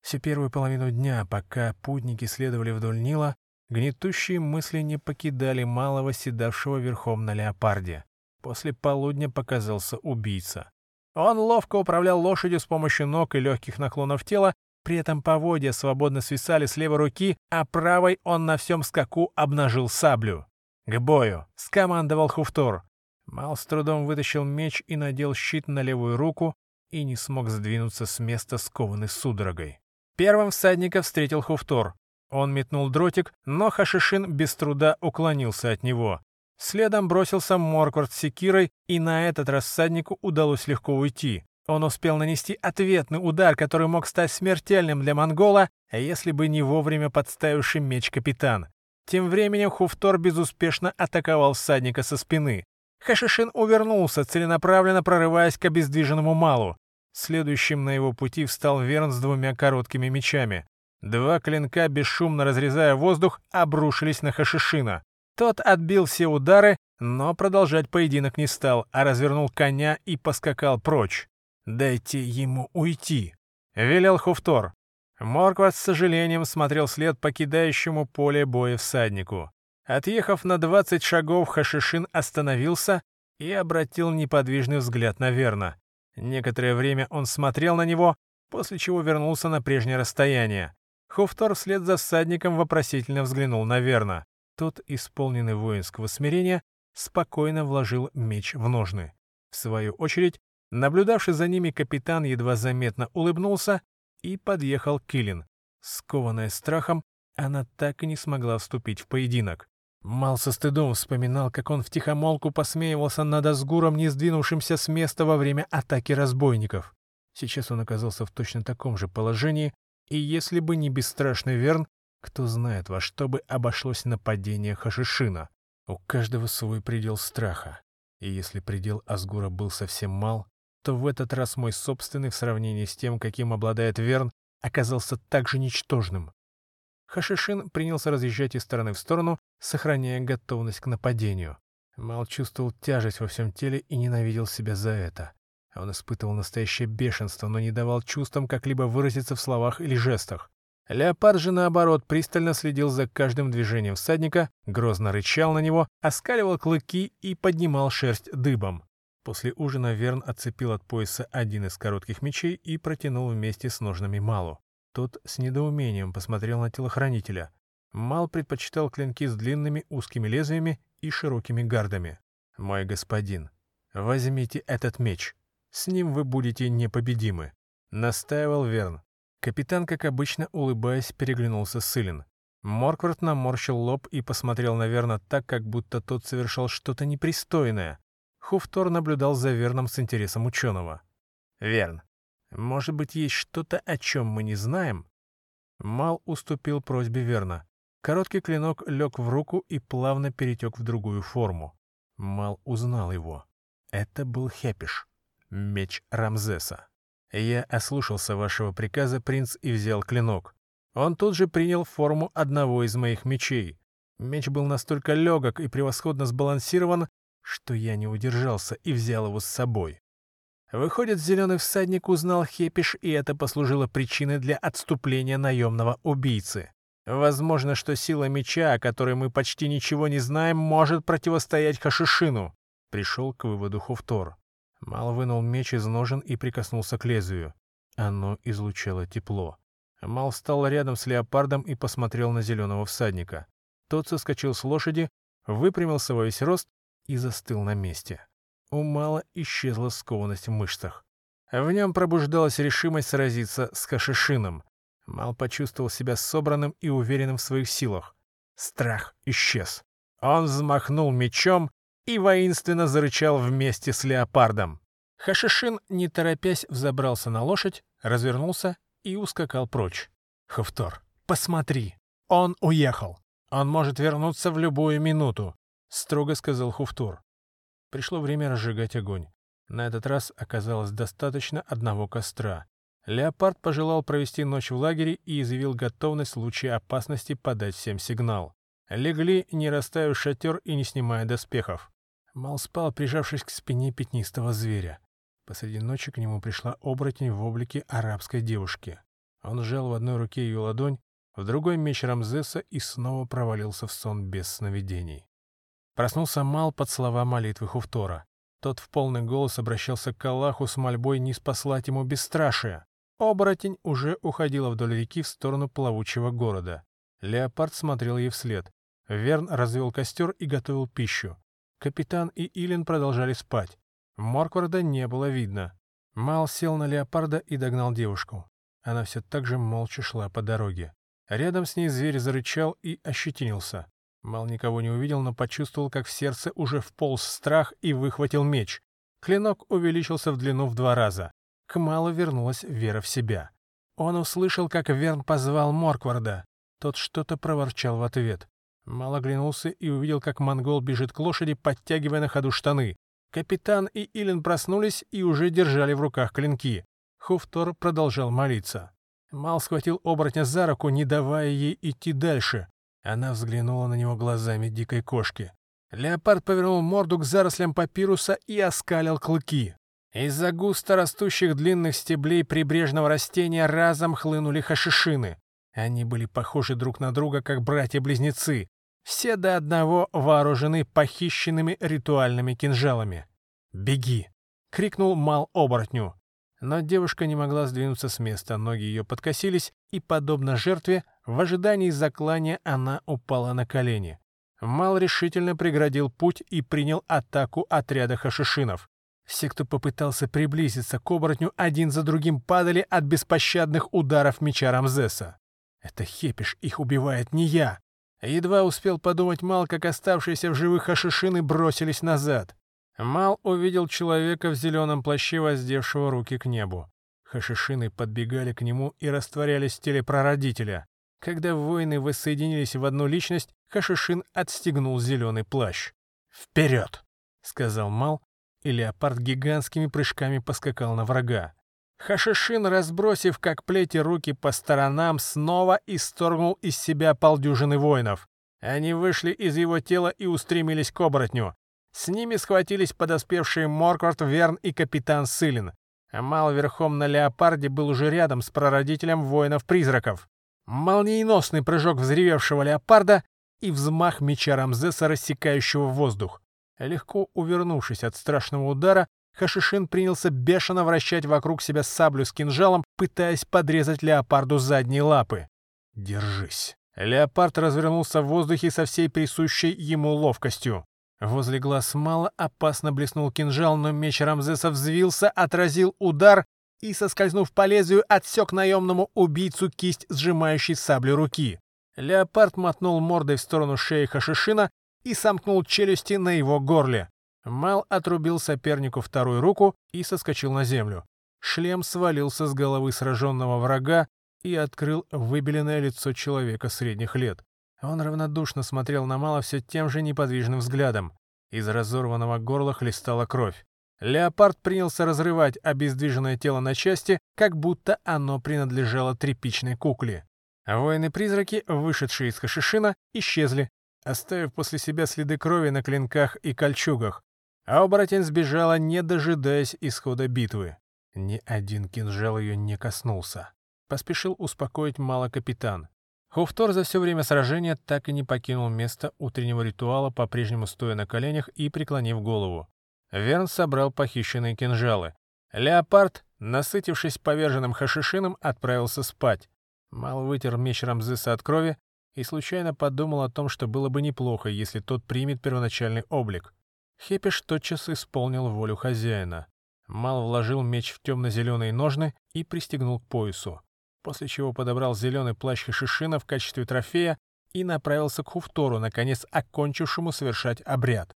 A: Всю первую половину дня, пока путники следовали вдоль Нила, гнетущие мысли не покидали малого седавшего верхом на леопарде. После полудня показался убийца. Он ловко управлял лошадью с помощью ног и легких наклонов тела, при этом поводья свободно свисали с левой руки, а правой он на всем скаку обнажил саблю. «К бою!» — скомандовал Хуфтор. Мал с трудом вытащил меч и надел щит на левую руку и не смог сдвинуться с места, скованный судорогой. Первым всадника встретил Хуфтор. Он метнул дротик, но Хашишин без труда уклонился от него. Следом бросился Морквард с секирой, и на этот раз всаднику удалось легко уйти. Он успел нанести ответный удар, который мог стать смертельным для монгола, если бы не вовремя подставивший меч капитан. Тем временем Хуфтор безуспешно атаковал всадника со спины. Хашишин увернулся, целенаправленно прорываясь к обездвиженному Малу. Следующим на его пути встал Верн с двумя короткими мечами. Два клинка, бесшумно разрезая воздух, обрушились на Хашишина. Тот отбил все удары, но продолжать поединок не стал, а развернул коня и поскакал прочь. «Дайте ему уйти», — велел Хуфтор. Моркват с сожалением смотрел след покидающему поле боя всаднику. Отъехав на двадцать шагов, Хашишин остановился и обратил неподвижный взгляд на Верна. Некоторое время он смотрел на него, после чего вернулся на прежнее расстояние. Хуфтор вслед за всадником вопросительно взглянул на Верна. Тот, исполненный воинского смирения, спокойно вложил меч в ножны. В свою очередь, наблюдавший за ними капитан едва заметно улыбнулся и подъехал Киллин. Скованная страхом, она так и не смогла вступить в поединок. Мал со стыдом вспоминал, как он втихомолку посмеивался над Азгуром, не сдвинувшимся с места во время атаки разбойников. Сейчас он оказался в точно таком же положении, и если бы не бесстрашный Верн, кто знает, во что бы обошлось нападение Хашишина. У каждого свой предел страха. И если предел Азгура был совсем мал, то в этот раз мой собственный в сравнении с тем, каким обладает Верн, оказался также ничтожным. Хашишин принялся разъезжать из стороны в сторону, сохраняя готовность к нападению. Мал чувствовал тяжесть во всем теле и ненавидел себя за это. Он испытывал настоящее бешенство, но не давал чувствам как-либо выразиться в словах или жестах. Леопард же, наоборот, пристально следил за каждым движением всадника, грозно рычал на него, оскаливал клыки и поднимал шерсть дыбом. После ужина Верн отцепил от пояса один из коротких мечей и протянул вместе с ножными Малу. Тот с недоумением посмотрел на телохранителя. Мал предпочитал клинки с длинными узкими лезвиями и широкими гардами. «Мой господин, возьмите этот меч. С ним вы будете непобедимы», — настаивал Верн. Капитан, как обычно, улыбаясь, переглянулся с Сылин. Морквард наморщил лоб и посмотрел на Верна так, как будто тот совершал что-то непристойное. Хуфтор наблюдал за Верном с интересом ученого. «Верн, может быть, есть что-то, о чем мы не знаем?» Мал уступил просьбе Верна. Короткий клинок лег в руку и плавно перетек в другую форму. Мал узнал его. Это был Хепиш, меч Рамзеса. Я ослушался вашего приказа, принц, и взял клинок. Он тут же принял форму одного из моих мечей. Меч был настолько легок и превосходно сбалансирован, что я не удержался и взял его с собой. Выходит, зеленый всадник узнал Хепиш, и это послужило причиной для отступления наемного убийцы. Возможно, что сила меча, о которой мы почти ничего не знаем, может противостоять Хашишину. Пришел к выводу Хуфтор. Мал вынул меч из ножен и прикоснулся к лезвию. Оно излучало тепло. Мал встал рядом с леопардом и посмотрел на зеленого всадника. Тот соскочил с лошади, выпрямился во весь рост и застыл на месте. У Мала исчезла скованность в мышцах. В нем пробуждалась решимость сразиться с Хашишином. Мал почувствовал себя собранным и уверенным в своих силах. Страх исчез. Он взмахнул мечом и воинственно зарычал вместе с леопардом. Хашишин, не торопясь, взобрался на лошадь, развернулся и ускакал прочь. «Хавтор, посмотри! Он уехал! Он может вернуться в любую минуту!» — строго сказал Хуфтур. Пришло время разжигать огонь. На этот раз оказалось достаточно одного костра. Леопард пожелал провести ночь в лагере и изъявил готовность в случае опасности подать всем сигнал. Легли, не расставив шатер и не снимая доспехов. Мал спал, прижавшись к спине пятнистого зверя. Посреди ночи к нему пришла оборотень в облике арабской девушки. Он сжал в одной руке ее ладонь, в другой меч Рамзеса и снова провалился в сон без сновидений. Проснулся Мал под слова молитвы Хуфтора. Тот в полный голос обращался к Аллаху с мольбой не спаслать ему бесстрашие. Оборотень уже уходила вдоль реки в сторону плавучего города. Леопард смотрел ей вслед. Верн развел костер и готовил пищу. Капитан и Илин продолжали спать. Моркварда не было видно. Мал сел на леопарда и догнал девушку. Она все так же молча шла по дороге. Рядом с ней зверь зарычал и ощетинился. Мал никого не увидел, но почувствовал, как в сердце уже вполз страх и выхватил меч. Клинок увеличился в длину в два раза. К Малу вернулась вера в себя. Он услышал, как Верн позвал Моркварда. Тот что-то проворчал в ответ. Мал оглянулся и увидел, как монгол бежит к лошади, подтягивая на ходу штаны. Капитан и Илин проснулись и уже держали в руках клинки. Хуфтор продолжал молиться. Мал схватил оборотня за руку, не давая ей идти дальше. Она взглянула на него глазами дикой кошки. Леопард повернул морду к зарослям папируса и оскалил клыки. Из-за густо растущих длинных стеблей прибрежного растения разом хлынули хашишины. Они были похожи друг на друга, как братья-близнецы. Все до одного вооружены похищенными ритуальными кинжалами. «Беги!» — крикнул Мал оборотню. Но девушка не могла сдвинуться с места, ноги ее подкосились, и, подобно жертве, в ожидании заклания она упала на колени. Мал решительно преградил путь и принял атаку отряда хашишинов. Все, кто попытался приблизиться к оборотню, один за другим падали от беспощадных ударов меча Рамзеса. «Это Хепиш их убивает, не я!» Едва успел подумать Мал, как оставшиеся в живых хашишины бросились назад. Мал увидел человека в зеленом плаще, воздевшего руки к небу. Хашишины подбегали к нему и растворялись в теле прародителя. Когда воины воссоединились в одну личность, Хашишин отстегнул зеленый плащ. «Вперед!» — сказал Мал, и леопард гигантскими прыжками поскакал на врага. Хашишин, разбросив как плети руки по сторонам, снова исторгнул из себя полдюжины воинов. Они вышли из его тела и устремились к оборотню. С ними схватились подоспевшие Морквард, Верн и капитан Сылин. Амал верхом на леопарде был уже рядом с прародителем воинов-призраков. Молниеносный прыжок взревевшего леопарда и взмах меча Рамзеса, рассекающего воздух. Легко увернувшись от страшного удара, Хашишин принялся бешено вращать вокруг себя саблю с кинжалом, пытаясь подрезать леопарду задние лапы. «Держись!» Леопард развернулся в воздухе со всей присущей ему ловкостью. Возле глаз мало опасно блеснул кинжал, но меч Рамзеса взвился, отразил удар и, соскользнув по лезвию, отсек наемному убийцу кисть, сжимающей саблю руки. Леопард мотнул мордой в сторону шеи Хашишина и сомкнул челюсти на его горле. Мал отрубил сопернику вторую руку и соскочил на землю. Шлем свалился с головы сраженного врага и открыл выбеленное лицо человека средних лет. Он равнодушно смотрел на Мала все тем же неподвижным взглядом. Из разорванного горла хлестала кровь. Леопард принялся разрывать обездвиженное тело на части, как будто оно принадлежало тряпичной кукле. Воины-призраки, вышедшие из Хашишина, исчезли, оставив после себя следы крови на клинках и кольчугах. А оборотень сбежала, не дожидаясь исхода битвы. Ни один кинжал ее не коснулся. Поспешил успокоить мало капитан. Хуфтор за все время сражения так и не покинул место утреннего ритуала, по-прежнему стоя на коленях и преклонив голову. Верн собрал похищенные кинжалы. Леопард, насытившись поверженным хашишином, отправился спать. Мал вытер меч Рамзеса от крови и случайно подумал о том, что было бы неплохо, если тот примет первоначальный облик. Хепиш тотчас исполнил волю хозяина. Мал вложил меч в темно-зеленые ножны и пристегнул к поясу после чего подобрал зеленый плащ Хашишина в качестве трофея и направился к Хуфтору, наконец окончившему совершать обряд.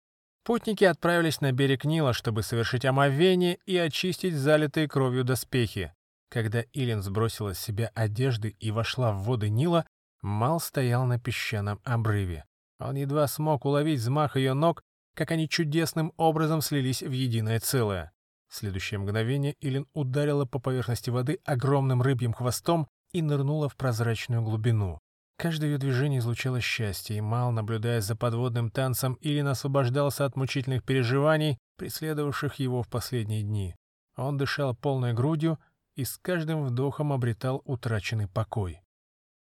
A: Путники отправились на берег Нила, чтобы совершить омовение и очистить залитые кровью доспехи. Когда Илин сбросила с себя одежды и вошла в воды Нила, Мал стоял на песчаном обрыве. Он едва смог уловить взмах ее ног, как они чудесным образом слились в единое целое. В следующее мгновение Илин ударила по поверхности воды огромным рыбьим хвостом и нырнула в прозрачную глубину. Каждое ее движение излучало счастье, и Мал, наблюдая за подводным танцем, Илин освобождался от мучительных переживаний, преследовавших его в последние дни. Он дышал полной грудью и с каждым вдохом обретал утраченный покой.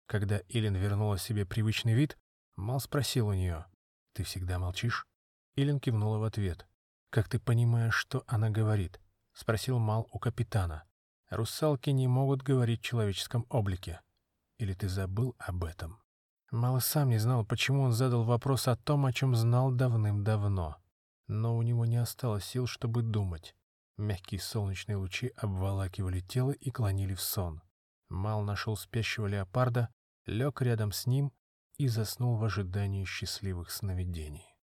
A: Когда Илин вернула себе привычный вид, Мал спросил у нее, «Ты всегда молчишь?» Илин кивнула в ответ. «Как ты понимаешь, что она говорит?» — спросил Мал у капитана. «Русалки не могут говорить в человеческом облике. Или ты забыл об этом?» Мал сам не знал, почему он задал вопрос о том, о чем знал давным-давно. Но у него не осталось сил, чтобы думать. Мягкие солнечные лучи обволакивали тело и клонили в сон. Мал нашел спящего леопарда, лег рядом с ним и заснул в ожидании счастливых сновидений.